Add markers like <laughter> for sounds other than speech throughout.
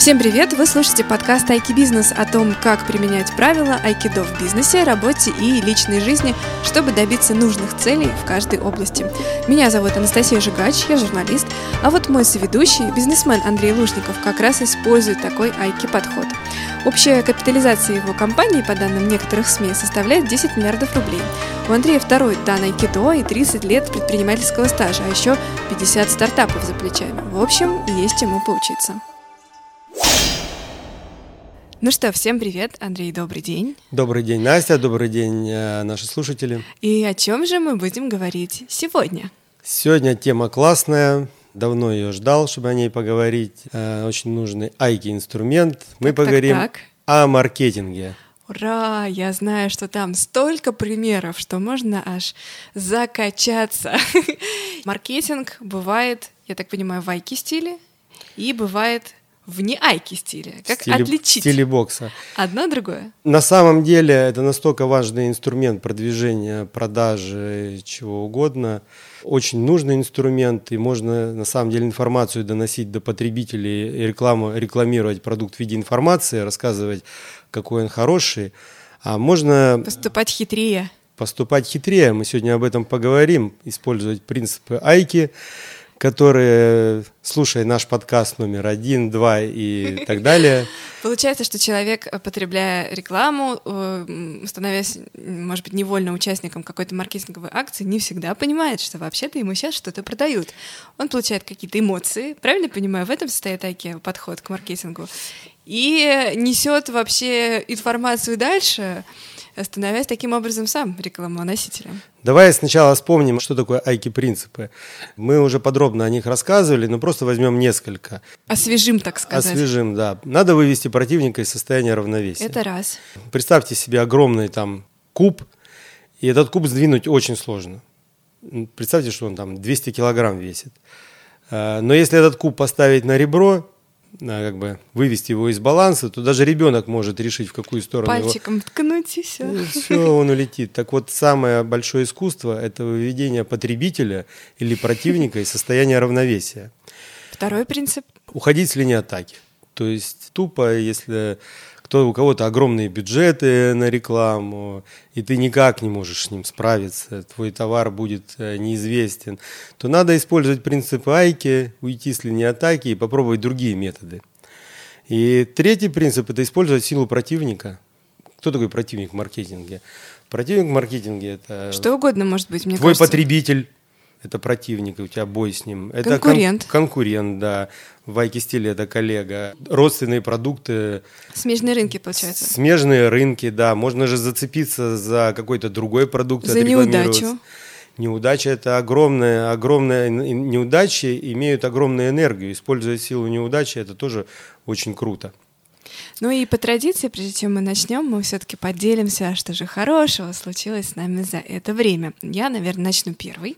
Всем привет! Вы слушаете подкаст Айки Бизнес о том, как применять правила айкидо в бизнесе, работе и личной жизни, чтобы добиться нужных целей в каждой области. Меня зовут Анастасия Жигач, я журналист, а вот мой соведущий, бизнесмен Андрей Лужников, как раз использует такой айки-подход. Общая капитализация его компании, по данным некоторых СМИ, составляет 10 миллиардов рублей. У Андрея второй дан айкидо и 30 лет предпринимательского стажа, а еще 50 стартапов за плечами. В общем, есть чему поучиться. Ну что, всем привет, Андрей, добрый день. Добрый день, Настя, добрый день, э, наши слушатели. И о чем же мы будем говорить сегодня? Сегодня тема классная, давно ее ждал, чтобы о ней поговорить. Э, очень нужный айки-инструмент. Мы Так, поговорим так, так. о маркетинге. Ура! Я знаю, что там столько примеров, что можно аж закачаться. <laughs> Маркетинг бывает, я так понимаю, в айки стиле и бывает в не айки стиле. Как стиле- отличить стиле бокса. одно другое? На самом деле это настолько важный инструмент продвижения, продажи, чего угодно. Очень нужный инструмент, и можно на самом деле информацию доносить до потребителей, и рекламу, рекламировать продукт в виде информации, рассказывать, какой он хороший. А можно Поступать хитрее. поступать хитрее. Мы сегодня об этом поговорим, использовать принципы Айки, которые, слушай наш подкаст номер один, два и так далее. <laughs> Получается, что человек, потребляя рекламу, э, становясь, может быть, невольно участником какой-то маркетинговой акции, не всегда понимает, что вообще-то ему сейчас что-то продают. Он получает какие-то эмоции, правильно понимаю? В этом состоит айки подход к маркетингу. И несет вообще информацию дальше, становясь таким образом сам рекламоносителем. Давай сначала вспомним, что такое Айки-принципы. Мы уже подробно о них рассказывали, но просто возьмем несколько. Освежим, так сказать. Освежим, да. Надо вывести противника из состояния равновесия. Это раз. Представьте себе огромный там куб, и этот куб сдвинуть очень сложно. Представьте, что он там 200 килограмм весит. Э, Но если этот куб поставить на ребро, как бы вывести его из баланса, то даже ребенок может решить, в какую сторону его Пальчиком ткнуть и все. все, он улетит. Так вот, самое большое искусство – это выведение потребителя или противника из состояния равновесия. Второй принцип. Уходить с линии атаки. То есть тупо, если кто, у кого-то огромные бюджеты на рекламу, и ты никак не можешь с ним справиться, твой товар будет э, неизвестен, то надо использовать принцип айки, уйти с линии атаки и попробовать другие методы. И третий принцип – это использовать силу противника. Кто такой противник в маркетинге? Противник в маркетинге – это Что угодно может быть, мне твой кажется. потребитель. Это противник, у тебя бой с ним. Это кон- Конкурент. конкурент, да. В айки-стиле это коллега. Родственные продукты, Смежные рынки, получается. смежные рынки, да. Можно же зацепиться за какой-то другой продукт. За неудачу. Неудача – это огромная, огромная н- неудачи имеют огромную энергию. Использовать силу неудачи – это тоже очень круто. Ну и по традиции, прежде чем мы начнем, мы все-таки поделимся, что же хорошего случилось с нами за это время. Я, наверное, начну первой.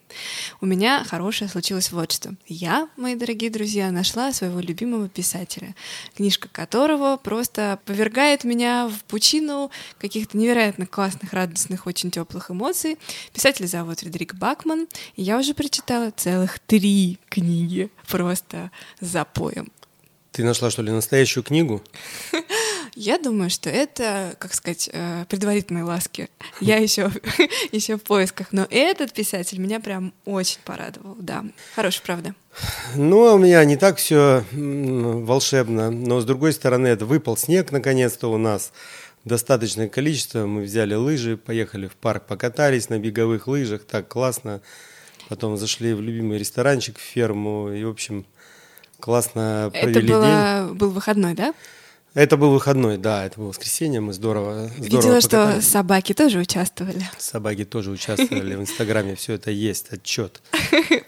У меня хорошее случилось вот что. Я, мои дорогие друзья, нашла своего любимого писателя, книжка которого просто повергает меня в пучину каких-то невероятно классных, радостных, очень теплых эмоций. Писатель зовут Фредерик Бакман, и я уже прочитала целых три книги просто запоем. Ты нашла, что ли, настоящую книгу? <laughs> Я думаю, что это, как сказать, э, предварительные ласки. <laughs> Я еще, <laughs> еще в поисках. Но этот писатель меня прям очень порадовал. Да, хороший, правда. Ну, а у меня не так все волшебно, но с другой стороны, это выпал снег наконец-то у нас. Достаточное количество. Мы взяли лыжи, поехали в парк, покатались на беговых лыжах. Так классно. Потом зашли в любимый ресторанчик, в ферму. И, в общем, классно провели это день. было, был выходной, да? Это был выходной, да, это было воскресенье. Мы здорово, здорово Видела, что собаки тоже участвовали. Собаки тоже участвовали в Инстаграме. Все это есть, отчет.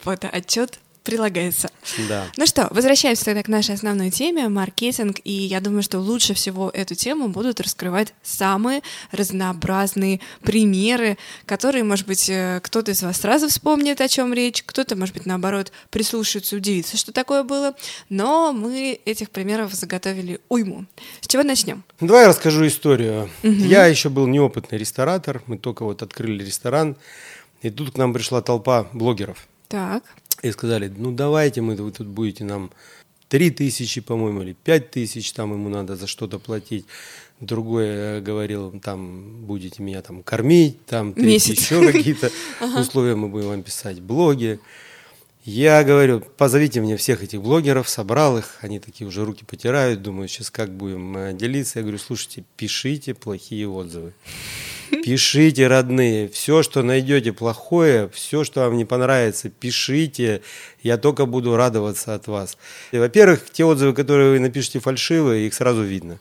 Фотоотчет <laughs> прилагается. Да. Ну что, возвращаемся тогда к нашей основной теме — маркетинг. И я думаю, что лучше всего эту тему будут раскрывать самые разнообразные примеры, которые, может быть, э, кто-то из вас сразу вспомнит, о чем речь, кто-то, может быть, наоборот, прислушается, удивится, что такое было. Но мы этих примеров заготовили уйму. С чего начнем? Ну, Давай я расскажу историю. Я еще был неопытный ресторатор, мы только вот открыли ресторан, и тут к нам пришла толпа блогеров. Так. И сказали, ну давайте мы, вы тут будете нам 3 тысячи, по-моему, или 5 тысяч, там ему надо за что-то платить. Другой э, говорил, там, будете меня там кормить, там, третий еще какие-то <laughs> условия мы будем вам писать, блоги. Я говорю, позовите мне всех этих блогеров, собрал их, они такие уже руки потирают, думаю, сейчас как будем э, делиться. Я говорю, слушайте, пишите плохие отзывы. Пишите, родные, все, что найдете плохое, все, что вам не понравится, пишите, я только буду радоваться от вас. Во-первых, те отзывы, которые вы напишете фальшивые, их сразу видно.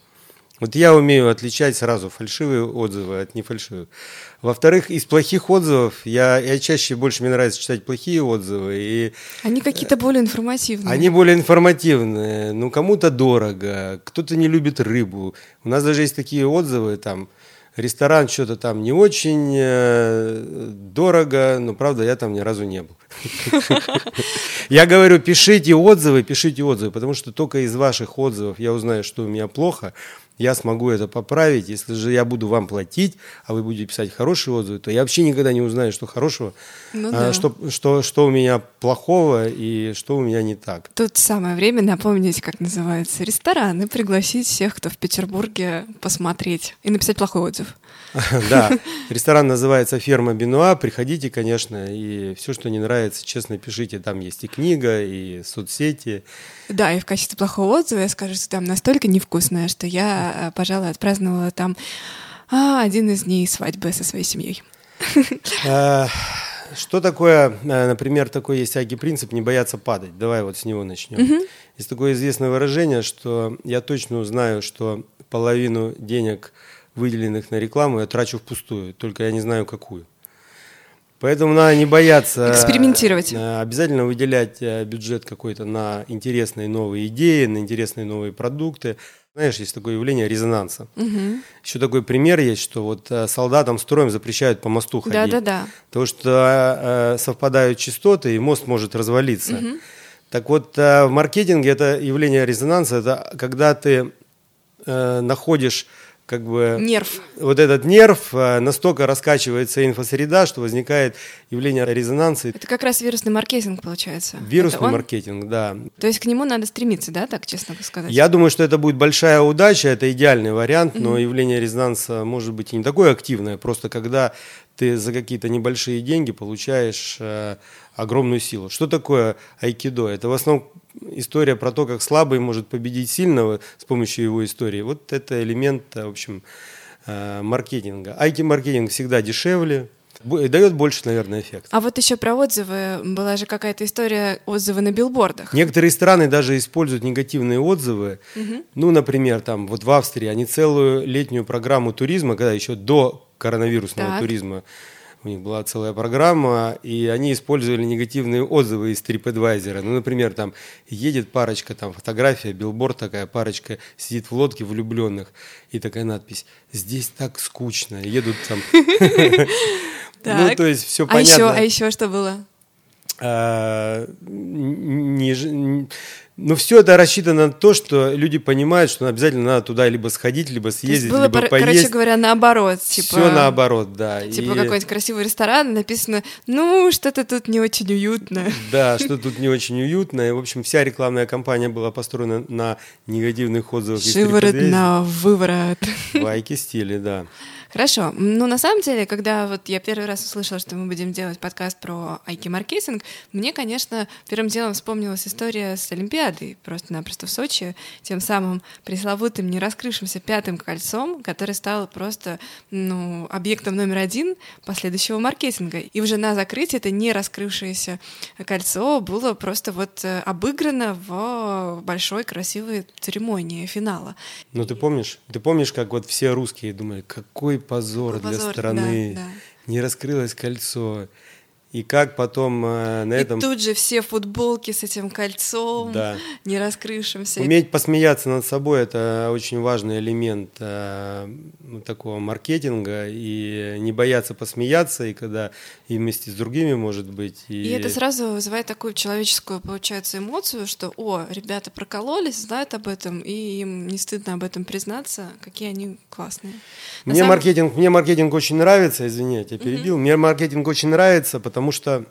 Вот я умею отличать сразу фальшивые отзывы от нефальшивых. Во-вторых, из плохих отзывов я, я чаще больше мне нравится читать плохие отзывы. И, они какие-то более информативные. Они более информативные. Ну, кому-то дорого, кто-то не любит рыбу. У нас даже есть такие отзывы, там, ресторан что-то там не очень э, дорого, но правда я там ни разу не был. <laughs> Я говорю, пишите отзывы, пишите отзывы, потому что только из ваших отзывов я узнаю, что у меня плохо, я смогу это поправить. Если же я буду вам платить, а вы будете писать хорошие отзывы, то я вообще никогда не узнаю, что хорошего, ну, а, да. что, что, что у меня плохого и что у меня не так. Тут самое время напомнить, как называется ресторан, и пригласить всех, кто в Петербурге, посмотреть и написать плохой отзыв. <laughs> Да, ресторан называется «Ферма Бенуа». Приходите, конечно, и все, что не нравится, честно пишите. Там есть и книга, и соцсети. Да, и в качестве плохого отзыва я скажу, что там настолько невкусное, что я, э, пожалуй, отпраздновала там а, один из дней свадьбы со своей семьей. <laughs> А, что такое, э, например, такой есть аги принцип не бояться падать. Давай вот с него начнем. Угу. Есть такое известное выражение, что я точно знаю, что половину денег выделенных на рекламу, я трачу впустую, только я не знаю какую. Поэтому надо не бояться экспериментировать. Э, обязательно выделять э, бюджет какой-то на интересные новые идеи, на интересные новые продукты. Знаешь, есть такое явление резонанса. Угу. Еще такой пример есть, что вот э, солдатам строем запрещают по мосту ходить. Да, да, да. Потому что совпадают частоты, и мост может развалиться. Угу. Так вот, в маркетинге это явление резонанса, это когда ты находишь как бы нерв. Вот этот нерв э, настолько раскачивается инфосреда, что возникает явление резонанса. Это как раз вирусный маркетинг получается. Вирусный маркетинг, да. То есть к нему надо стремиться, да, так честно сказать? Я думаю, что это будет большая удача, это идеальный вариант, но mm-hmm. явление резонанса может быть и не такое активное, просто когда ты за какие-то небольшие деньги получаешь э, огромную силу. Что такое айкидо? Это в основном история про то, как слабый может победить сильного с помощью его истории. Вот это элемент, в общем, э, маркетинга. Айки-маркетинг всегда дешевле, дает больше, наверное, эффект. А вот еще про отзывы. Была же какая-то история отзывы на билбордах. Некоторые страны даже используют негативные отзывы. Угу. Ну, например, там вот в Австрии они целую летнюю программу туризма, когда еще до коронавирусного так. туризма у них была целая программа, и они использовали негативные отзывы из TripAdvisor. Ну, например, там едет парочка, там фотография, билборд такая, парочка сидит в лодке влюбленных, и такая надпись «Здесь так скучно», едут там. <laughs> <laughs> Ну, то есть все понятно. А еще что было? А, но все это рассчитано на то, что люди понимают, что обязательно надо туда либо сходить, либо съездить, было, либо поесть. Короче говоря, наоборот. Типа, все наоборот, да. Типа и... какой-нибудь красивый ресторан, написано, ну, что-то тут не очень уютно. Да, что тут не очень уютно. И, в общем, вся рекламная кампания была построена на негативных отзывах. Шиворот на выворот. Вайки стиле, да. Хорошо. Ну, на самом деле, когда вот я первый раз услышала, что мы будем делать подкаст про айки-маркетинг, мне, конечно, первым делом вспомнилась история с Олимпиадой, просто-напросто в Сочи, тем самым пресловутым не раскрывшимся пятым кольцом, который стал просто, ну, объектом номер один последующего маркетинга. И уже на закрытии это не раскрывшееся кольцо было просто вот э, обыграно в большой красивой церемонии финала. Ну, ты помнишь? Ты помнишь, как вот все русские думали, какой позор, для страны. Да, да. Не раскрылось кольцо. И как потом э, на и этом... тут же все футболки с этим кольцом, да. не раскрывшимся. Уметь посмеяться над собой – это очень важный элемент э, такого маркетинга. И не бояться посмеяться, и когда и вместе с другими, может быть. И, и это сразу вызывает такую человеческую, получается, эмоцию, что, о, ребята прокололись, знают об этом, и им не стыдно об этом признаться, какие они классные. Мне, самом... маркетинг, мне маркетинг очень нравится, извини, я перебил. Mm-hmm. Мне маркетинг очень нравится, потому что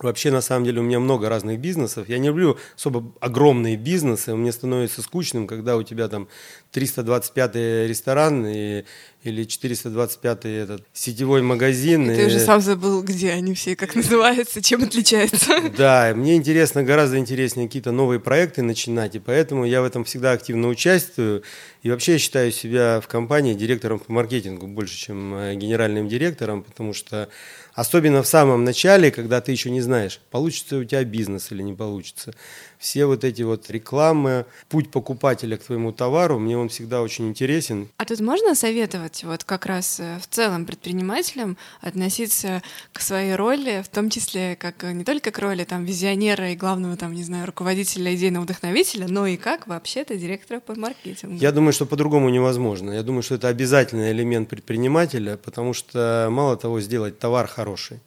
Вообще, на самом деле, у меня много разных бизнесов. Я не люблю особо огромные бизнесы. Мне становится скучным, когда у тебя там 325 ресторан и, или 425 этот сетевой магазин. И ты уже сам забыл, где они все, как <laughs> называются, чем отличаются. <laughs> Да, мне интересно, гораздо интереснее какие-то новые проекты начинать, и поэтому я в этом всегда активно участвую. И вообще я считаю себя в компании директором по маркетингу больше, чем э, генеральным директором, потому что Особенно в самом начале, когда ты еще не знаешь, получится у тебя бизнес или не получится все вот эти вот рекламы, путь покупателя к твоему товару, мне он всегда очень интересен. А тут можно советовать вот как раз э, в целом предпринимателям относиться к своей роли, в том числе как э, не только к роли там визионера и главного там, не знаю, руководителя, идейного вдохновителя, но и как вообще-то директора по маркетингу? Я думаю, что по-другому невозможно. Я думаю, что это обязательный элемент предпринимателя, потому что мало того сделать товар хороший,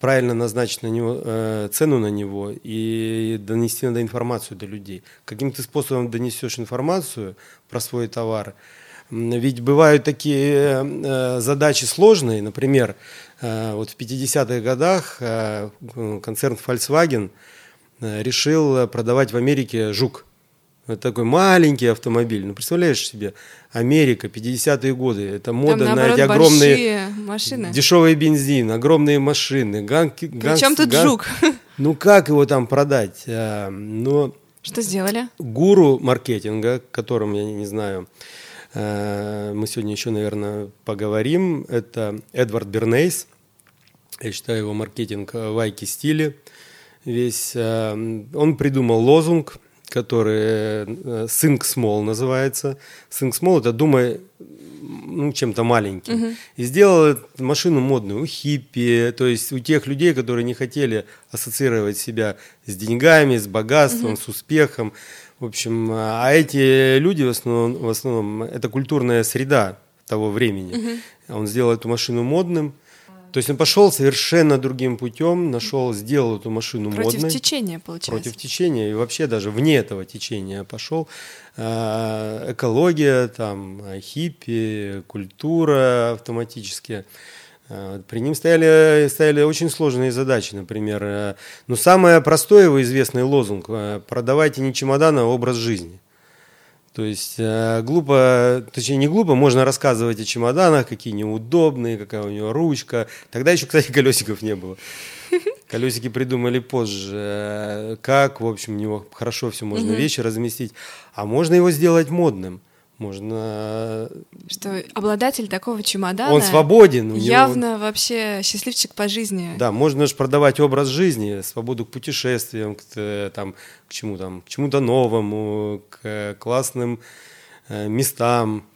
правильно назначить на него, э, цену на него и донести надо информацию до людей. Каким ты способом донесешь информацию про свой товар? Ведь бывают такие э, задачи сложные, например, э, вот в 50-х годах э, концерн Volkswagen э, решил продавать в Америке жук – это такой маленький автомобиль. Ну, представляешь себе, Америка, 50-е годы. Это мода Там, наоборот, на эти огромные машины. дешевый бензин, огромные машины. Ганки, ганг, Причем тут ганг... жук? Ну, как его там продать? А, но Что сделали? Гуру маркетинга, которым, я не знаю, а, мы сегодня еще, наверное, поговорим, это Эдвард Бернейс. Я считаю его маркетинг в айки стиле. Весь, а, он придумал лозунг – который э, Think Small называется. Think Small это думай ну, чем-то маленьким. Uh-huh. И сделал машину модную у хиппи, то есть у тех людей, которые не хотели ассоциировать себя с деньгами, с богатством, uh-huh. с успехом. В общем, а эти люди в основном, в основном это культурная среда того времени. Uh-huh. Он сделал эту машину модным. То есть он пошел совершенно другим путем, нашел, сделал эту машину Против модной. Против течения, получается. Против течения и вообще даже вне этого течения пошел. А, экология, там, хиппи, культура автоматически. А, при ним стояли, стояли очень сложные задачи, например. Э, ну, самое простое его известный лозунг – продавайте не чемодан, а образ жизни – то есть э, глупо, точнее не глупо, можно рассказывать о чемоданах, какие неудобные, какая у него ручка. Тогда еще, кстати, колесиков не было. Колесики придумали позже, э, как, в общем, у него хорошо все можно вещи разместить. А можно его сделать модным. Можно... Что обладатель такого чемодана... Он свободен. Явно него... вообще счастливчик по жизни. Да, можно же продавать образ жизни, свободу к путешествиям, к, э, там, к чему там, к чему-то новому, к классным э, местам.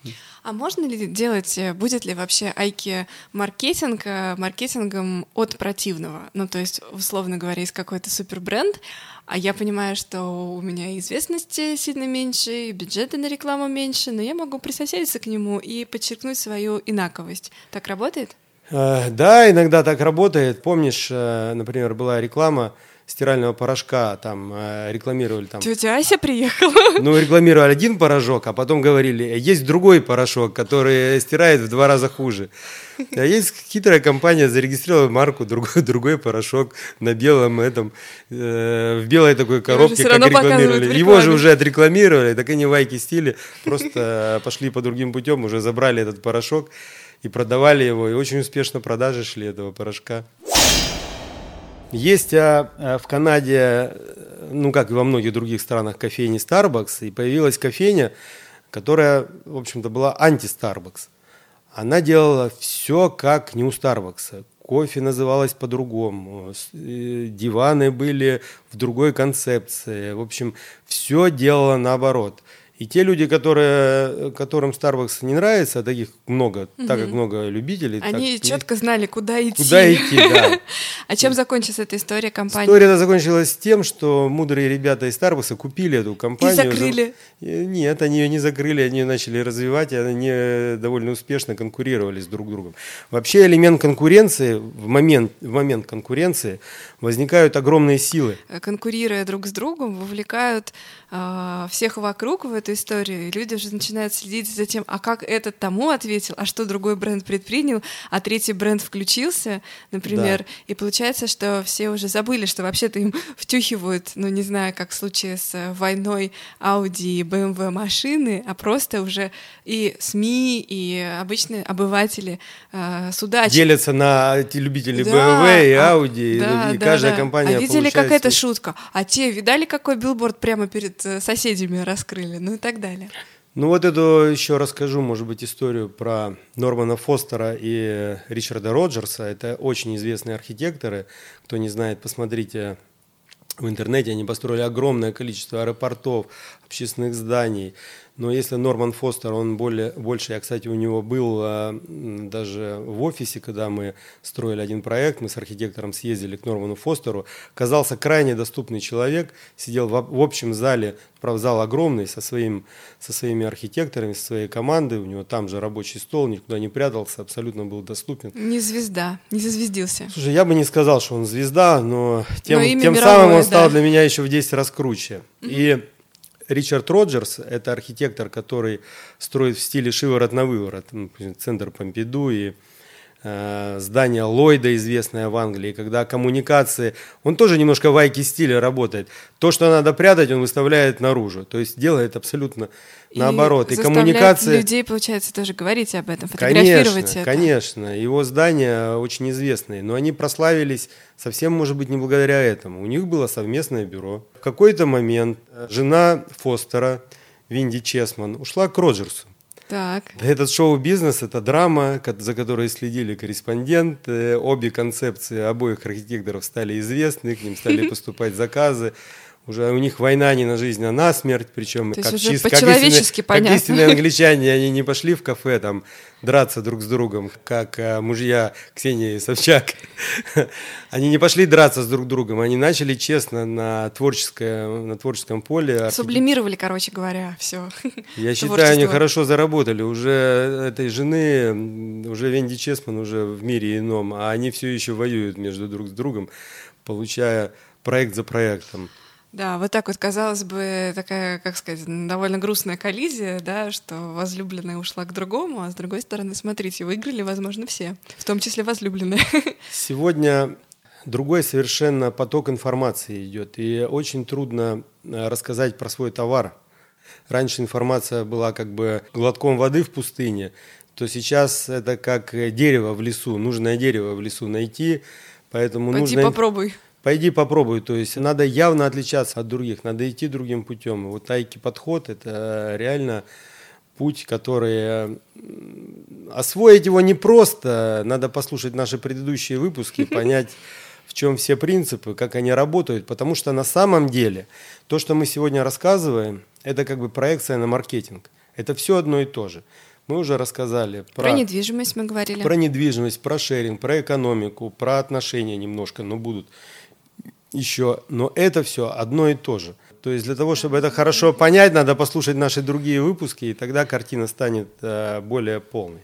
А можно ли делать, э, будет ли вообще айки маркетинг э, маркетингом от противного? Ну, то есть, условно говоря, есть какой-то супер бренд, а я понимаю, что у меня известности сильно меньше, и бюджеты на рекламу меньше, но я могу присоседиться к нему и подчеркнуть свою инаковость. Так работает? Э, да, иногда так работает. Помнишь, например, была реклама, стирального порошка там э, рекламировали там. Тетя Ася приехала. Ну, рекламировали один порошок, а потом говорили, есть другой порошок, который стирает в два раза хуже. А есть хитрая компания, зарегистрировала марку другой, другой порошок на белом этом, э, в белой такой коробке, как рекламировали. Его же уже отрекламировали, так они вайки стили, просто пошли по другим путем, уже забрали этот порошок и продавали его, и очень успешно продажи шли этого порошка. Есть а, а, в Канаде, ну как и во многих других странах, кофейни Starbucks, и появилась кофейня, которая, в общем-то, была анти-Starbucks. Она делала все как не у Starbucks. Кофе называлось по-другому, э, диваны были в другой концепции. В общем, все делала наоборот. И те люди, которые, которым Starbucks не нравится, а таких много, угу. так как много любителей. Они так, четко знали, куда идти. Куда идти, да. <laughs> А чем закончилась эта история компании? История закончилась тем, что мудрые ребята из Starbucks купили эту компанию. И закрыли? Нет, они ее не закрыли, они ее начали развивать, и они довольно успешно конкурировали с друг другом. Вообще элемент конкуренции, в момент, в момент конкуренции возникают огромные силы. Конкурируя друг с другом, вовлекают э, всех вокруг в эту историю, и люди уже начинают следить за тем, а как этот тому ответил, а что другой бренд предпринял, а третий бренд включился, например, да. и получается, что все уже забыли, что вообще-то им <laughs> втюхивают, ну не знаю, как в случае с войной Audi и BMW машины, а просто уже и СМИ, и обычные обыватели э, судачат. Делятся на эти любители да, BMW и а, Audi, да, и, и да, каждая да. компания А видели, как это шутка? А те, видали, какой билборд прямо перед э, соседями раскрыли? Ну и так далее. Ну вот эту еще расскажу, может быть, историю про Нормана Фостера и Ричарда Роджерса. Это очень известные архитекторы. Кто не знает, посмотрите в интернете. Они построили огромное количество аэропортов, общественных зданий, но если Норман Фостер, он более, больше, я, кстати, у него был а, даже в офисе, когда мы строили один проект, мы с архитектором съездили к Норману Фостеру, казался крайне доступный человек, сидел в, общем зале, правда, зал огромный, со, своим, со своими архитекторами, со своей командой, у него там же рабочий стол, никуда не прятался, абсолютно был доступен. Не звезда, не зазвездился. Слушай, я бы не сказал, что он звезда, но тем, но тем мировое, самым он стал для меня еще в 10 раз круче. Mm-hmm. И Ричард Роджерс – это архитектор, который строит в стиле шиворот на выворот. Ну, центр Помпиду и здание Ллойда, известное в Англии, когда коммуникации, он тоже немножко в айки стиле работает. То, что надо прятать, он выставляет наружу. То есть делает абсолютно и наоборот. И коммуникации... людей, получается, тоже говорить об этом, фотографировать конечно, это. Конечно, его здания очень известные, но они прославились совсем, может быть, не благодаря этому. У них было совместное бюро. В какой-то момент жена Фостера, Винди Чесман, ушла к Роджерсу. Так. Этот шоу-бизнес – это драма, за которой следили корреспонденты. Обе концепции обоих архитекторов стали известны, к ним стали <laughs> поступать заказы. Уже у них война не на жизнь, а на смерть, причем То как, чист, как, истинные, как истинные англичане, они не пошли в кафе там драться друг с другом, как а, мужья Ксении Собчак. <laughs> они не пошли драться с друг другом, они начали честно на, творческое, на творческом поле. Сублимировали, короче говоря, все. Я <laughs> считаю, они хорошо заработали. Уже этой жены, уже Венди Чесман уже в мире ином, а они все еще воюют между друг с другом, получая проект за проектом. Да, вот так вот, казалось бы, такая, как сказать, довольно грустная коллизия, да, что возлюбленная ушла к другому, а с другой стороны, смотрите, выиграли, возможно, все, в том числе возлюбленные. <laughs> Сегодня другой совершенно поток информации идет, и очень трудно э, рассказать про свой товар. Раньше информация была как бы глотком воды в пустыне, то сейчас это как дерево в лесу, нужное дерево в лесу найти, поэтому Пойди нужно... попробуй пойди попробуй. То есть надо явно отличаться от других, надо идти другим путем. Вот тайки подход – это реально путь, который э, освоить его непросто. Надо послушать наши предыдущие выпуски, <laughs> понять, в чем все принципы, как они работают. Потому что на самом деле то, что мы сегодня рассказываем, это как бы проекция на маркетинг. Это все одно и то же. Мы уже рассказали про, про недвижимость, мы говорили. Про недвижимость, про шеринг, про экономику, про отношения немножко, но будут еще, но это все одно и то же. То есть для того, чтобы это хорошо понять, надо послушать наши другие выпуски, и тогда картина станет э, более полной.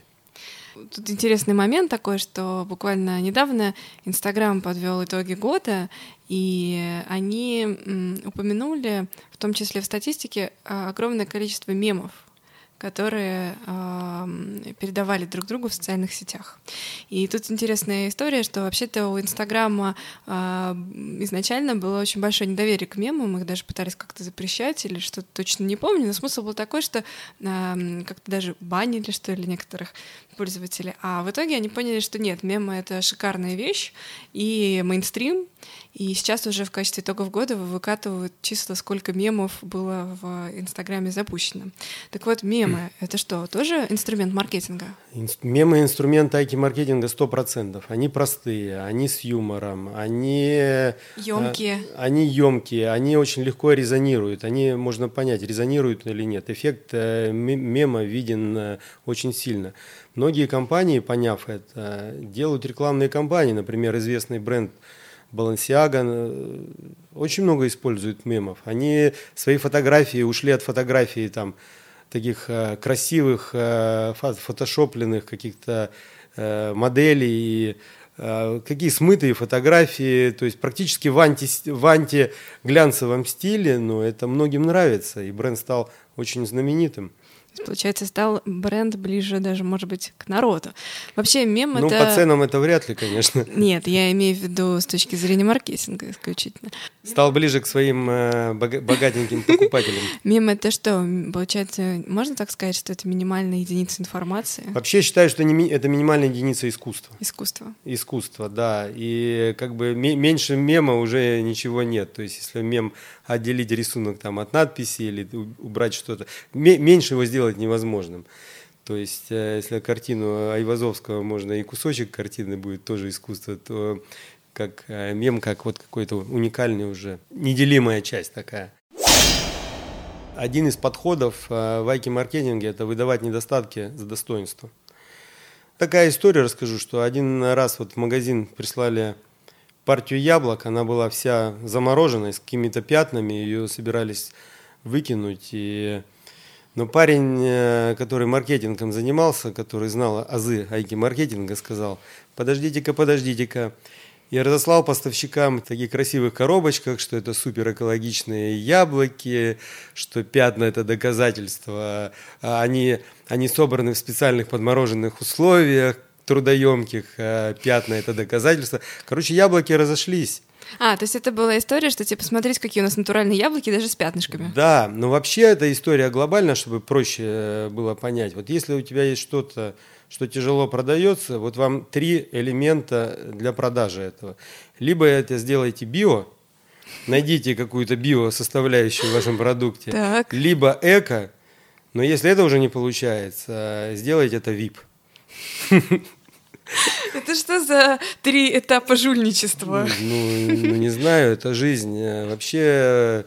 Тут интересный момент такой, что буквально недавно Инстаграм подвел итоги года, и они упомянули, в том числе в статистике, огромное количество мемов которые э, передавали друг другу в социальных сетях. И тут интересная история, что вообще-то у Инстаграма э, изначально было очень большое недоверие к мемам, их даже пытались как-то запрещать или что-то точно не помню, но смысл был такой, что э, как-то даже банили, что ли, некоторых пользователей. А в итоге они поняли, что нет, мемы — это шикарная вещь, и мейнстрим, и сейчас уже в качестве итогов года выкатывают числа, сколько мемов было в Инстаграме запущено. Так вот, мемы — это что, тоже инструмент маркетинга? Мемы — инструмент айки-маркетинга 100%. Они простые, они с юмором, они... Емкие. А, они емкие, они очень легко резонируют. Они, можно понять, резонируют или нет. Эффект э, мема виден э, очень сильно. Многие компании, поняв это, делают рекламные кампании. Например, известный бренд Balenciaga э, очень много используют мемов. Они свои фотографии ушли от фотографий там таких э, красивых, э, фотошопленных каких-то э, моделей и э, какие смытые фотографии, то есть практически в, анти, в антиглянцевом стиле, но это многим нравится, и бренд стал очень знаменитым есть, получается, стал бренд ближе даже, может быть, к народу. Вообще, мем ну, это... Ну, по ценам это вряд ли, конечно. Нет, я имею в виду с точки зрения маркетинга исключительно. Стал ближе к своим э, богатеньким покупателям. Мем это что? Получается, можно так сказать, что это минимальная единица информации? Вообще считаю, что это минимальная единица искусства. Искусство. Искусство, да. И как бы меньше мема уже ничего нет. То есть, если мем отделить рисунок там от надписи или убрать что-то, меньше его сделать невозможным. То есть, э, если картину Айвазовского можно и кусочек картины будет тоже искусство, то как э, мем, как вот какой-то уникальный уже, неделимая часть такая. Один из подходов э, в айки-маркетинге – это выдавать недостатки за достоинство. Такая история расскажу, что один раз вот в магазин прислали партию яблок, она была вся замороженная, с какими-то пятнами, ее собирались выкинуть. И... Но парень, э, который маркетингом занимался, который знал азы айки-маркетинга, сказал, подождите-ка, подождите-ка, я разослал поставщикам в таких красивых коробочках, что это супер экологичные яблоки, что пятна это доказательство. А они, они собраны в специальных подмороженных условиях, трудоемких, а пятна это доказательство. Короче, яблоки разошлись. А, то есть это была история, что типа смотрите, какие у нас натуральные яблоки, даже с пятнышками. Да, но вообще эта история глобальная, чтобы проще э, было понять. Вот если у тебя есть что-то, что тяжело продается, вот вам три элемента для продажи этого. Либо это сделайте био, найдите какую-то био составляющую в вашем продукте, так. либо эко, но если это уже не получается, сделайте это VIP. <laughs> Это что за три этапа жульничества? Ну, ну не знаю, это жизнь. Вообще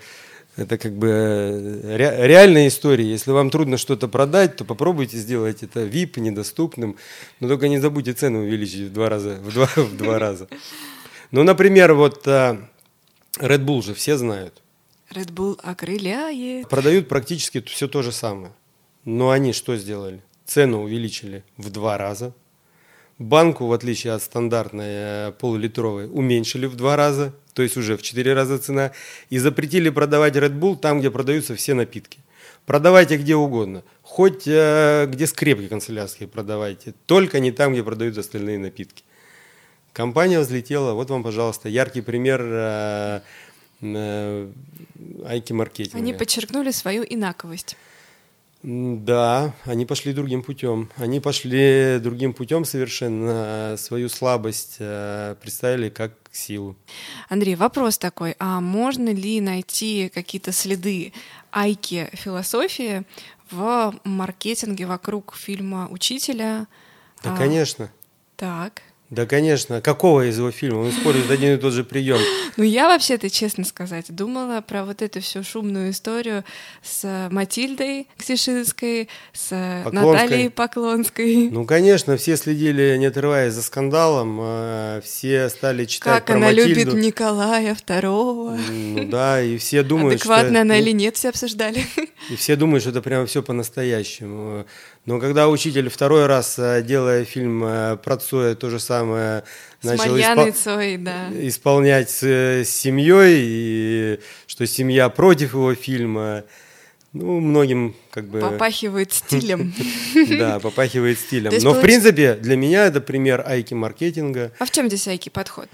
это как бы э, ре, реальная история. Если вам трудно что-то продать, то попробуйте сделать это VIP, недоступным. Но только не забудьте цену увеличить в два раза. В два, <laughs> в два раза. Ну, например, вот Red Bull же все знают. Red Bull окрыляет. Продают практически все то же самое. Но они что сделали? Цену увеличили в два раза. Банку, в отличие от стандартной э, полулитровой, уменьшили в два раза то есть уже в 4 раза цена, и запретили продавать Red Bull там, где продаются все напитки. Продавайте где угодно, хоть э, где скрепки канцелярские продавайте, только не там, где продают остальные напитки. Компания взлетела, вот вам, пожалуйста, яркий пример э, э. Они подчеркнули свою инаковость. Да, они пошли другим путем. Они пошли другим путем совершенно. Свою слабость э, представили как силу. Андрей, вопрос такой. А можно ли найти какие-то следы айки философии в маркетинге вокруг фильма «Учителя»? Да, а, конечно. Так. Да, конечно. Какого из его фильма? Он использует один и тот же прием. <gasps> Ну, я вообще-то, честно сказать, думала про вот эту всю шумную историю с Матильдой Ксишинской, с Поклонской. Натальей Поклонской. Ну, конечно, все следили, не отрываясь за скандалом, а все стали читать Как про она Матильду. любит Николая Второго. Ну да, и все думают, Адекватно что... она ну, или нет, все обсуждали. <laughs> И все думают, что это прямо все по-настоящему. Но когда учитель второй раз, э, делая фильм э, про Цоя, то же самое начал испол... Цой, да. исполнять с, с семьей, и что семья против его фильма, ну, многим как бы... Попахивает <laughs> стилем. Да, попахивает стилем. Но, в принципе, для меня это пример айки-маркетинга. А в чем здесь айки-подход?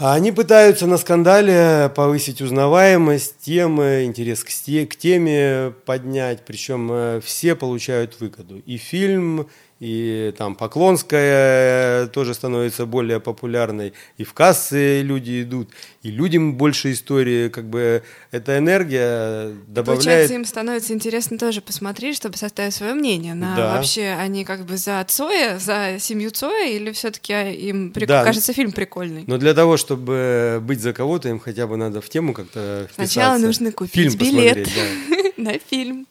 А они пытаются на скандале повысить узнаваемость темы, интерес к, к теме поднять, причем э, все получают выгоду. И фильм, и там Поклонская тоже становится более популярной, и в кассы люди идут, и людям больше истории, как бы эта энергия добавляет... Получается, им становится интересно тоже посмотреть, чтобы составить свое мнение на да. вообще они как бы за Цоя, за семью Цоя, или все-таки им прик... да. кажется фильм прикольный? Но для того, чтобы быть за кого-то, им хотя бы надо в тему как-то Сначала нужно купить фильм билет <laughs> на фильм.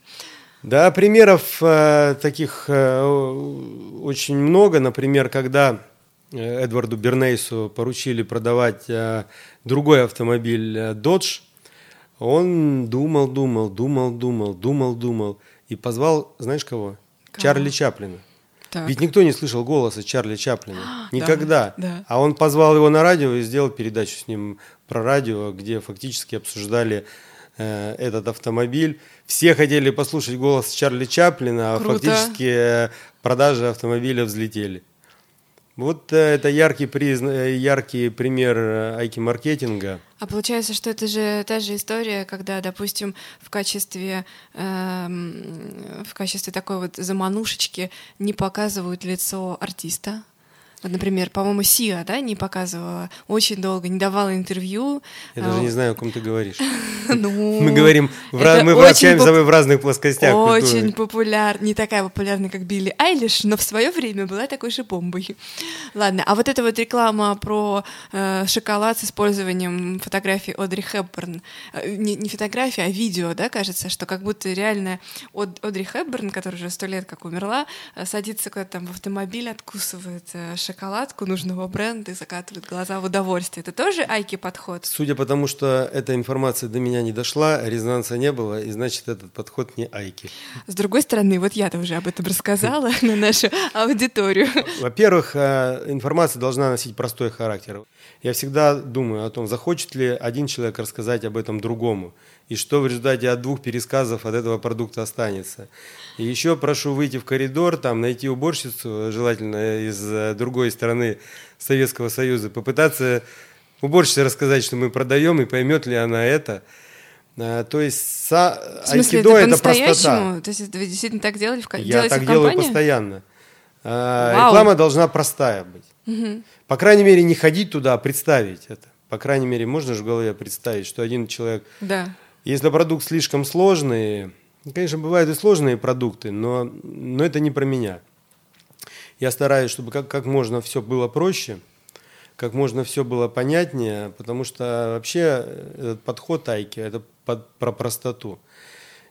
Да, примеров э, таких э, очень много. Например, когда э, Эдварду Бернейсу поручили продавать э, другой автомобиль э, Dodge, он думал, думал, думал, думал, думал, думал и позвал, знаешь кого? кого? Чарли Чаплина. Так. Ведь никто не слышал голоса Чарли Чаплина. <gasps> Никогда. да. А он позвал его на радио и сделал передачу с ним про радио, где фактически обсуждали этот автомобиль. Все хотели послушать голос Чарли Чаплина, а Круто. фактически э, продажи автомобиля взлетели. Вот э, это яркий, э, яркий пример э, айки-маркетинга. А получается, что это же та же история, когда, допустим, в качестве эм, в качестве такой вот заманушечки не показывают лицо артиста. Вот, например, по-моему, Сиа, да, не показывала очень долго, не давала интервью. Я даже не знаю, о ком ты говоришь. <laughs> Ну, Мы говорим, мы общаемся с тобой в разных плоскостях. Очень популярна, не такая популярная, как Билли Айлиш, но в свое время была такой же бомбой. Ладно, а вот эта вот реклама про э, шоколад с использованием фотографий Одри Хепберн, э, не, фотографии, а видео, да, кажется, что как будто реально Од- Одри Хепберн, которая уже сто лет как умерла, э, садится куда-то там в автомобиль, откусывает шоколадку нужного бренда и закатывает глаза в удовольствие. Это тоже айки подход? Судя по тому, что эта информация до меня не дошла, резонанса не было, и значит этот подход не айки. С другой стороны, вот я-то уже об этом рассказала <laughs> на нашу аудиторию. Во-первых, э, информация должна носить простой характер. Я всегда думаю о том, захочет ли один человек рассказать об этом другому, и что в результате от двух пересказов от этого продукта останется. И еще прошу выйти в коридор, там найти уборщицу, желательно из э, другой стороны Советского Союза, попытаться уборщице рассказать, что мы продаем, и поймет ли она это. Э, То есть са- В смысле, айкидо это это простота. То есть это вы действительно так делали в, ко- Я так в делаю компании? постоянно. А, Вау. Реклама должна простая быть. По крайней мере, не ходить туда, а представить это. По крайней мере, можно же в голове представить, что один человек... Да. Если продукт слишком сложный, конечно, бывают и сложные продукты, но, но это не про меня. Я стараюсь, чтобы как, как можно все было проще, как можно все было понятнее, потому что вообще этот подход Айки – это под- про простоту.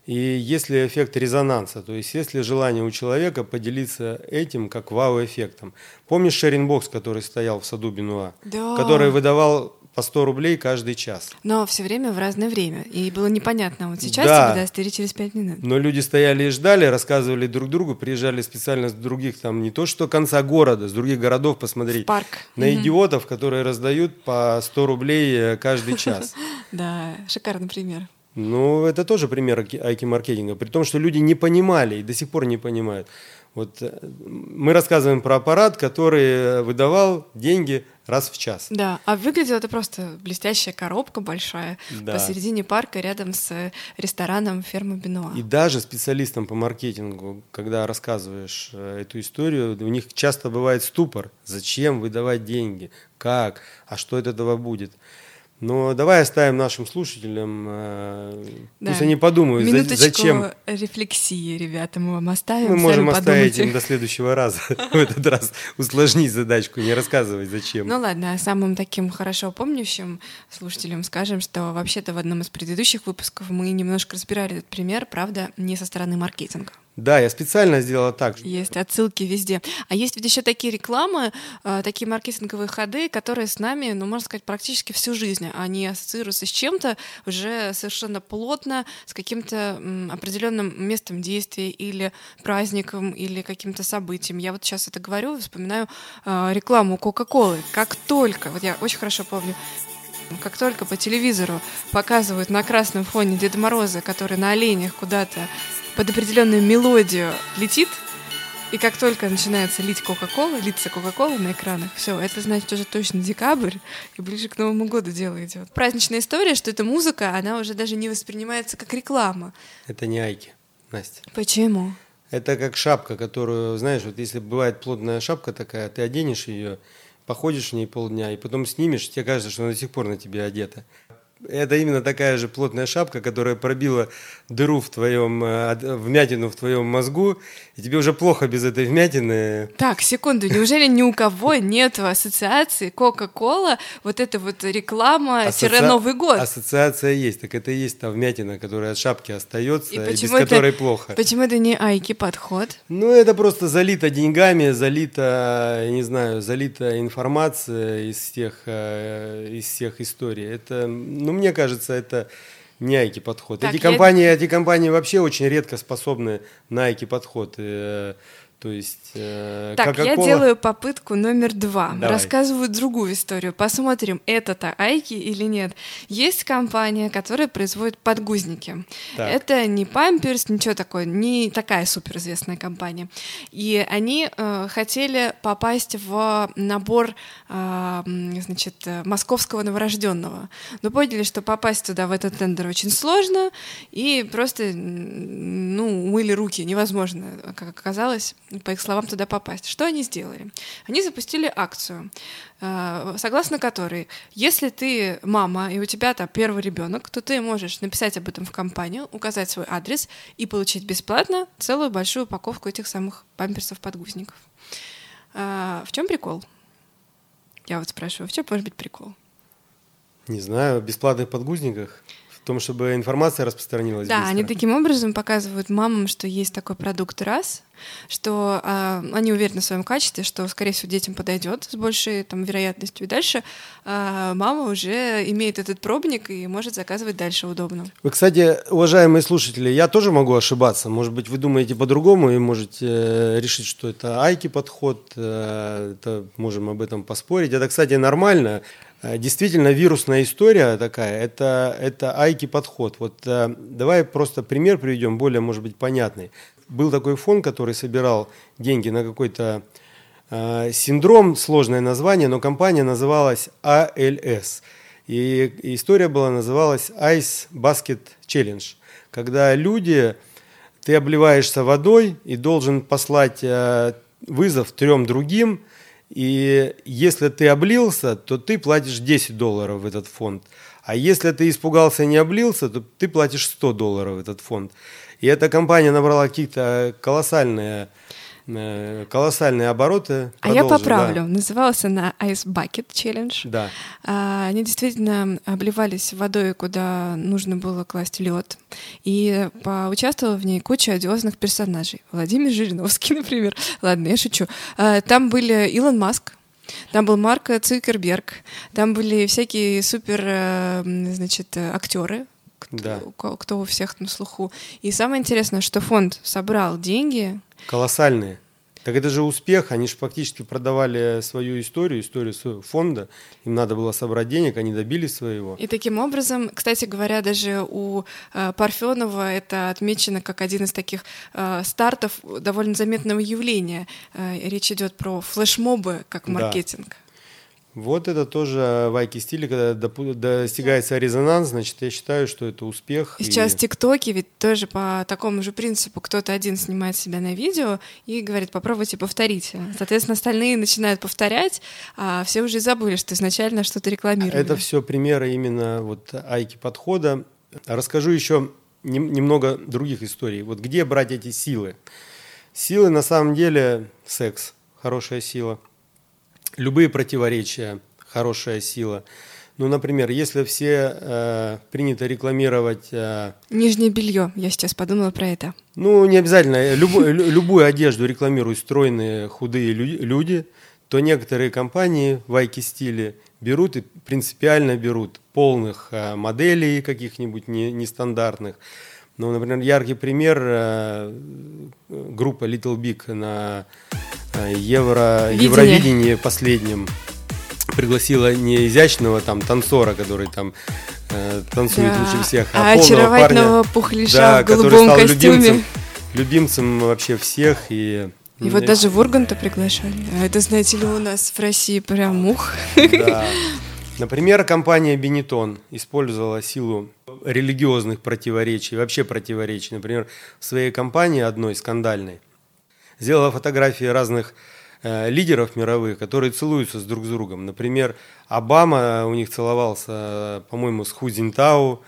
И если эффект резонанса, то есть если желание у человека поделиться этим как вау-эффектом. Помнишь Шеринбокс, который стоял в саду Бенуа? Да. Который выдавал по 100 рублей каждый час. Но все время в разное время. И было непонятно, вот сейчас Да. тебе даст или через пять минут. Но люди стояли и ждали, рассказывали друг другу, приезжали специально с других, там не то что конца города, с других городов посмотреть. В парк. На идиотов, которые раздают по 100 рублей э, каждый <laughs> час. Да, шикарный пример. Ну, это тоже пример айки- айки-маркетинга, при том, что люди не понимали и до сих пор не понимают. Вот э, мы рассказываем про аппарат, который э, выдавал деньги раз в час. Да, а выглядело это просто блестящая коробка большая Да. посередине парка рядом с э, рестораном фермы Бенуа. И даже специалистам по маркетингу, когда рассказываешь эту историю, у них часто бывает ступор. Зачем выдавать деньги? Как? А что от этого будет? Но давай оставим нашим слушателям, э, Да. пусть они подумают, Минуточку зачем рефлексии, ребята, мы вам оставим. мы можем оставить подумайте. им до следующего раза. <laughs> В этот раз усложнить задачку, не рассказывать зачем. Ну ладно, а самым таким хорошо помнящим слушателям скажем, что вообще-то в одном из предыдущих выпусков мы немножко разбирали этот пример, правда, не со стороны маркетинга. Да, я специально сделала так. Есть отсылки везде. А есть ведь еще такие рекламы, э, такие маркетинговые ходы, которые с нами, ну, можно сказать, практически всю жизнь. Они ассоциируются с чем-то уже совершенно плотно, с каким-то определенным местом действия или праздником, или каким-то событием. Я вот сейчас это говорю, вспоминаю э, рекламу Кока-Колы. Как только, вот я очень хорошо помню, как только по телевизору показывают на красном фоне Деда Мороза, который на оленях куда-то под определенную мелодию летит, и как только начинается лить Кока-Кола, литься Кока-Кола на экранах, все, это значит уже точно декабрь, и ближе к Новому году дело идет. Праздничная история, что эта музыка, она уже даже не воспринимается как реклама. Это не айки, Настя. Почему? Это как шапка, которую, знаешь, вот если бывает плотная шапка такая, ты оденешь ее, походишь в ней полдня, и потом снимешь, тебе кажется, что она до сих пор на тебе одета. Это именно такая же плотная шапка, которая пробила дыру в твоем, э, вмятину в твоем мозгу, и тебе уже плохо без этой вмятины. Так, секунду, неужели ни у кого нет ассоциации Кока-Кола, вот эта вот реклама-Новый Ассоци- год? Ассоциация есть, так это и есть та вмятина, которая от шапки остается, И и, без это- которой плохо. Почему это не Айки подход? Ну, это просто залито деньгами, залито, я не знаю, залита информация из всех, э, из всех историй. Это, ну, мне кажется, это не айки подход. Так, эти, я- компании, эти компании вообще очень редко способны на айки подход. То есть э, Так, я Coca-Cola- делаю попытку номер два. Давай. Рассказываю другую историю. Посмотрим, это-то Айки или нет. Есть компания, которая производит подгузники. Так. Это не Памперс, ничего такое, не такая суперизвестная компания. И они э, хотели попасть в набор, э, значит, московского новорожденного. Но поняли, что попасть туда в этот тендер очень сложно, и просто, ну, умыли руки, невозможно, как оказалось, по их словам, туда попасть. Что они сделали? Они запустили акцию, э, согласно которой, если ты мама и у тебя там первый ребенок, то ты можешь написать об этом в компанию, указать свой адрес и получить бесплатно целую большую упаковку этих самых памперсов-подгузников. А, В чем прикол? Я вот спрашиваю, в чем может быть прикол? Не знаю, в бесплатных подгузниках, том, чтобы информация распространилась Да, быстро. они таким образом показывают мамам, что есть такой продукт раз, что а, они уверены в своем качестве, что, скорее всего, детям подойдет с большей там, вероятностью. И дальше а, мама уже имеет этот пробник и может заказывать дальше удобно. Вы, кстати, уважаемые слушатели, я тоже могу ошибаться. Может быть, вы думаете по-другому и можете э, решить, что это айки подход. э, Это можем об этом поспорить. Это, кстати, нормально. Э, Действительно, вирусная история такая. Это, это айки подход. Вот э, давай просто пример приведем, более, может быть, понятный. Был такой фонд, который собирал деньги на какой-то э, синдром, сложное название, но компания называлась ALS. И история была, называлась Ice Basket Challenge, когда люди, ты обливаешься водой и должен послать э, вызов трем другим, и если ты облился, то ты платишь 10 долларов в этот фонд. А если ты испугался и не облился, то ты платишь 100 долларов в этот фонд. И эта компания набрала какие-то колоссальные, колоссальные обороты. А я Продолжи, да. поправлю. Называлась она Ice Bucket Challenge. Да. А, Они действительно обливались водой, куда нужно было класть лед. И поучаствовала в ней куча одиозных персонажей. Владимир Жириновский, <laughs> например. Ладно, я шучу. А, Там были Илон Маск, там был Марк Цукерберг, там были всякие супер, э, значит, э, актеры, кто, Да. кто у всех на слуху. И самое интересное, что фонд собрал деньги, Колоссальные. Так это же успех. Они же фактически продавали свою историю, историю своего фонда. Им надо было собрать денег, они добились своего. И таким образом, кстати говоря, даже у э, Парфенова это отмечено как один из таких э, стартов довольно заметного явления. Э, речь идет про флешмобы как Да. Вот это тоже в айки стиле, когда достигается резонанс, значит, я считаю, что это успех. Сейчас и- ТикТоки ведь тоже по такому же принципу. Кто-то один снимает себя на видео и говорит, попробуйте, повторите. Соответственно, остальные начинают повторять, а все уже забыли, что изначально что-то рекламировали. Это все примеры именно вот айки подхода. Расскажу еще нем- немного других историй. Вот где брать эти силы? Силы на самом деле секс, хорошая сила. Любые противоречия, хорошая сила. Ну, например, если все э, принято рекламировать, э, Нижнее белье. Я сейчас подумала про это. ну, не обязательно, э, любую, лю- любую одежду рекламируют стройные, худые лю- люди, то некоторые компании в айки-стиле берут и принципиально берут полных э, моделей каких-нибудь не- нестандартных. Ну, например, яркий пример э, группа Little Big на э, Евро, Видение. Евровидении последнем пригласила не изящного там танцора, который там э, танцует Да. лучше всех, А а, очаровательного парня, да, в который стал костюме. любимцем, любимцем вообще всех и И вот даже в Урганта приглашали. А это, знаете ли, у нас в России прям ух. Да. Например, компания Benetton использовала силу религиозных противоречий, вообще противоречий. Например, в своей компании одной скандальной сделала фотографии разных э, лидеров мировых, которые целуются с друг с другом. Например, Обама у них целовался, по-моему, с Ху Цзиньтао,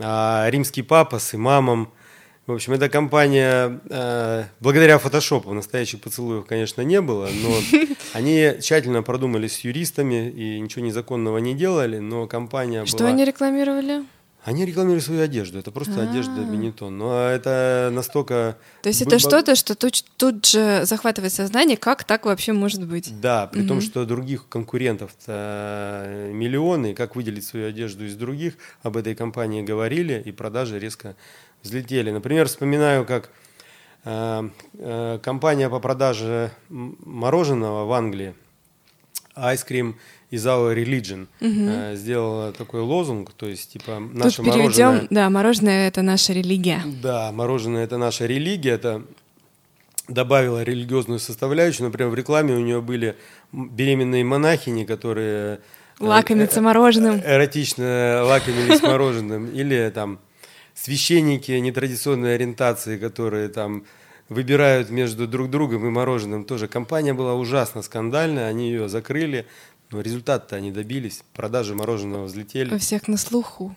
а римский папа с имамом. В общем, эта компания, э, благодаря фотошопу, настоящих поцелуев, конечно, не было, но <laughs> они тщательно продумали с юристами и ничего незаконного не делали, но компания Что была... они рекламировали? Они рекламируют свою одежду, это просто одежда А. Benetton. Но это настолько... То есть это что-то, что тут, тут же захватывает сознание, как так вообще может быть? Да, при том, Мгм. что других конкурентов миллионы, и как выделить свою одежду из других, об этой компании говорили, и продажи резко взлетели. Например, вспоминаю, как Э, э, компания по продаже мороженого в Англии Ice Cream is our religion угу. сделала такой лозунг, то есть типа наше Тут переведем, мороженое. Да, мороженое это наша религия. Да, мороженое это наша религия, это добавила религиозную составляющую. Например, в рекламе у нее были беременные монахини, которые лакомятся мороженым, эротично лакомились мороженым, или там священники нетрадиционной ориентации, которые там выбирают между друг другом и мороженым тоже. Компания была ужасно скандальная, они ее закрыли, но результат-то они добились, продажи мороженого взлетели. У всех на слуху.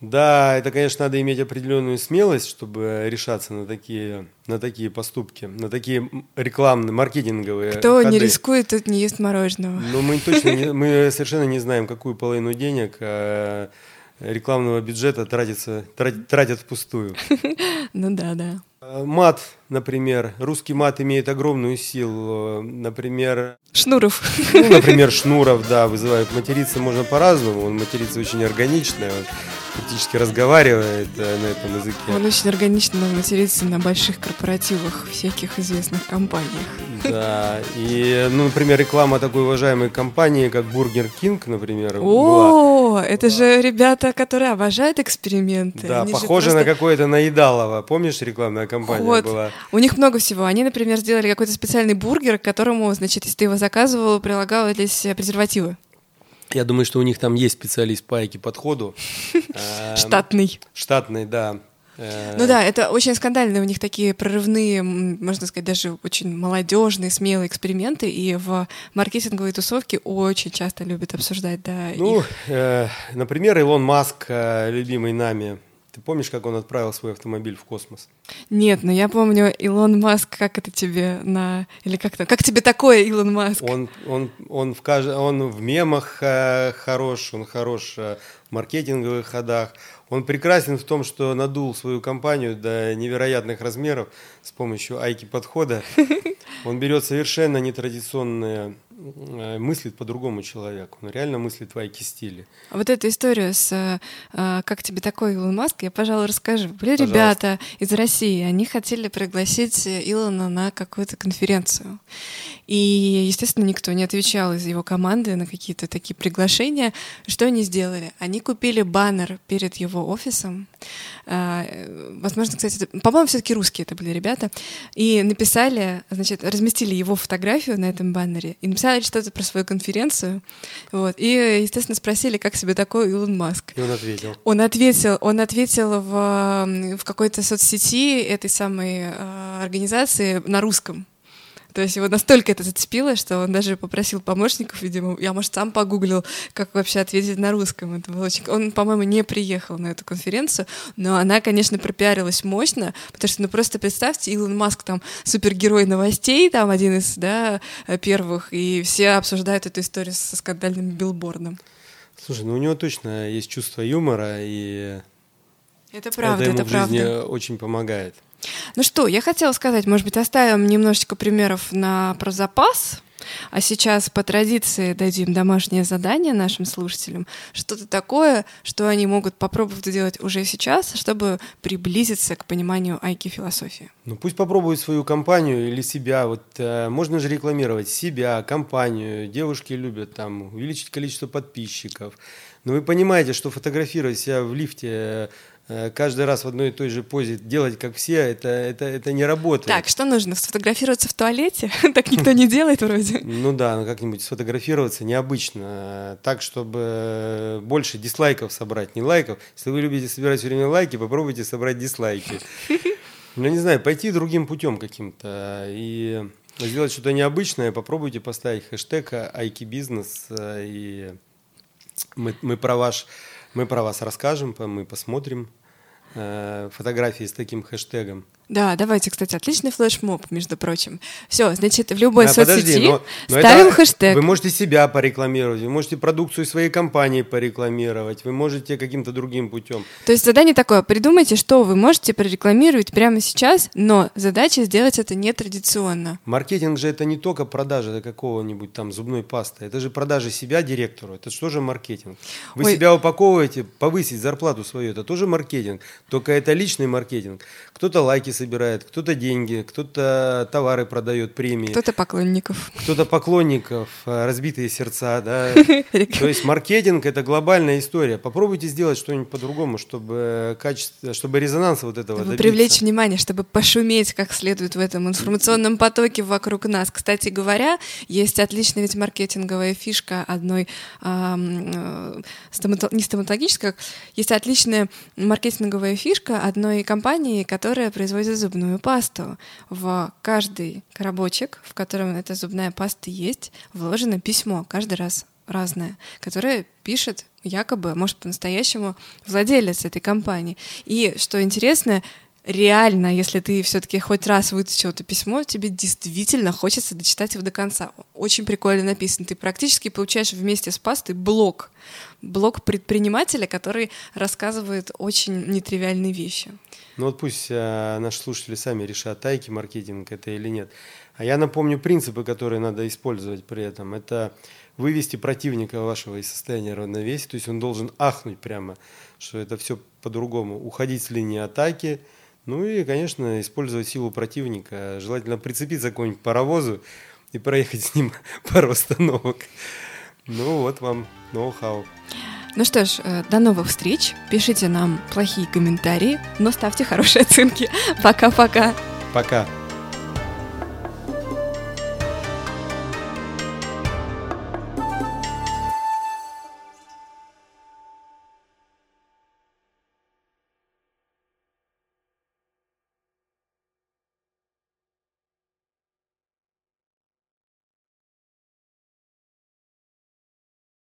Да, это, конечно, надо иметь определенную смелость, чтобы решаться на такие, на такие поступки, на такие рекламные, маркетинговые. Кто ходы. не рискует, тот не ест мороженого. Но мы точно, не, <laughs> мы совершенно не знаем, какую половину денег э, рекламного бюджета тратится, тратят, тратят впустую. <laughs> Ну да, да. Э, мат, например, русский мат имеет огромную силу. Например... Шнуров. Ну, например, Шнуров, да, вызывает. Материться можно по-разному. Он матерится очень органично, практически разговаривает э, на этом языке. Он очень органично матерится на больших корпоративах всяких известных компаниях. Да, и, ну, например, реклама такой уважаемой компании, как Burger King, например, О, была. это же ребята, которые обожают эксперименты. Да, Они похоже просто... на какое-то наедалово. Помнишь, рекламная кампания вот. была? У них много всего. Они, например, сделали какой-то специальный бургер, к которому, значит, если ты его заказывал, прилагались презервативы. Я думаю, что у них там есть специалист по подходу. <laughs> Эм, Штатный. Штатный, да. Ну да, это очень скандальные у них такие прорывные, можно сказать, даже очень молодежные, смелые эксперименты, и в маркетинговой тусовке очень часто любят обсуждать, да. Ну, их. Э, например, Илон Маск, э, любимый нами, ты помнишь, как он отправил свой автомобиль в космос? Нет, но я помню Илон Маск, как это тебе на... Или как то Как тебе такое, Илон Маск? Он, он, он, в, каж... он в мемах э, хорош, он хорош э, маркетинговых ходах. Он прекрасен в том, что надул свою компанию до невероятных размеров с помощью айки подхода. <laughs> Он берет совершенно нетрадиционные э, мыслит по-другому человеку. Он реально мыслит в айки стиле. А вот эта история с э, «Как тебе такой Илон Маск?» я, пожалуй, расскажу. Были Пожалуйста. ребята из России, они хотели пригласить Илона на какую-то конференцию. И, естественно, никто не отвечал из его команды на какие-то такие приглашения. Что они сделали? Они купили баннер перед его офисом. А, возможно, кстати, по-моему, все-таки русские это были ребята. И написали, значит, разместили его фотографию на этом баннере и написали что-то про свою конференцию. Вот. И, естественно, спросили, как себе такой Илон Маск. И он ответил. Он ответил, он ответил в, в какой-то соцсети этой самой э, организации на русском. То есть его настолько это зацепило, что он даже попросил помощников, видимо, я, может, сам погуглил, как вообще ответить на русском. Это было очень... Он, по-моему, не приехал на эту конференцию, но она, конечно, пропиарилась мощно, потому что, ну, просто представьте, Илон Маск там супергерой новостей, там один из, да, первых, и все обсуждают эту историю со скандальным билбордом. Слушай, ну у него точно есть чувство юмора, и это правда, это, ему это в жизни правда. очень помогает. Ну что, я хотела сказать, может быть, оставим немножечко примеров на про запас, а сейчас по традиции дадим домашнее задание нашим слушателям, что-то такое, что они могут попробовать сделать уже сейчас, чтобы приблизиться к пониманию айки-философии. Ну пусть попробуют свою компанию или себя. Вот э, можно же рекламировать себя, компанию. Девушки любят там увеличить количество подписчиков. Но вы понимаете, что фотографировать себя в лифте Э, каждый раз в одной и той же позе делать, как все, это, это, это не работает. Так, что нужно? Сфотографироваться в туалете? <laughs> так никто не делает вроде. Ну да, ну как-нибудь сфотографироваться необычно. Так, чтобы больше дизлайков собрать, не лайков. Если вы любите собирать все время лайки, попробуйте собрать дизлайки. <laughs> Ну, не знаю, пойти другим путем каким-то и сделать что-то необычное, попробуйте поставить хэштег Бизнес, э, и мы, мы про ваш мы про вас расскажем, мы посмотрим э, фотографии с таким хэштегом. Да, давайте, кстати, отличный флешмоб, между прочим. Все, значит, в любой да, соцсети подожди, но, но ставим это, хэштег. Вы можете себя порекламировать, вы можете продукцию своей компании порекламировать, вы можете каким-то другим путем. То есть задание такое, придумайте, что вы можете прорекламировать прямо сейчас, но задача сделать это нетрадиционно. Маркетинг же это не только продажа какого-нибудь там зубной пасты, это же продажа себя директору, это что же маркетинг? Вы Ой. себя упаковываете, повысить зарплату свою, это тоже маркетинг, только это личный маркетинг. Кто-то лайки собирает, кто-то деньги, кто-то товары продает, премии. Кто-то поклонников. Кто-то поклонников, э, разбитые сердца, да. <laughs> То есть маркетинг – это глобальная история. Попробуйте сделать что-нибудь по-другому, чтобы качество, чтобы резонанс вот этого чтобы привлечь внимание, чтобы пошуметь как следует в этом информационном потоке вокруг нас. Кстати говоря, есть отличная ведь маркетинговая фишка одной, э, стомато, не стоматологической, есть отличная маркетинговая фишка одной компании, которая производит зубную пасту. В каждый коробочек, в котором эта зубная паста есть, вложено письмо каждый раз разное, которое пишет якобы, может, по-настоящему владелец этой компании. И что интересно, реально, если ты все-таки хоть раз вытащил это письмо, тебе действительно хочется дочитать его до конца. Очень прикольно написано. Ты практически получаешь вместе с пастой блок. Блок предпринимателя, который рассказывает очень нетривиальные вещи. Ну вот пусть а, наши слушатели сами решат, тайки маркетинг это или нет. А я напомню принципы, которые надо использовать при этом. Это вывести противника вашего из состояния равновесия, то есть он должен ахнуть прямо, что это все по-другому. Уходить с линии атаки – ну и, конечно, использовать силу противника. Желательно прицепиться к какому-нибудь паровозу и проехать с ним <laughs> пару остановок. Ну вот вам ноу-хау. Ну что ж, э, до новых встреч. Пишите нам плохие комментарии, но ставьте хорошие оценки. <laughs> Пока-пока. Пока. -пока. Пока.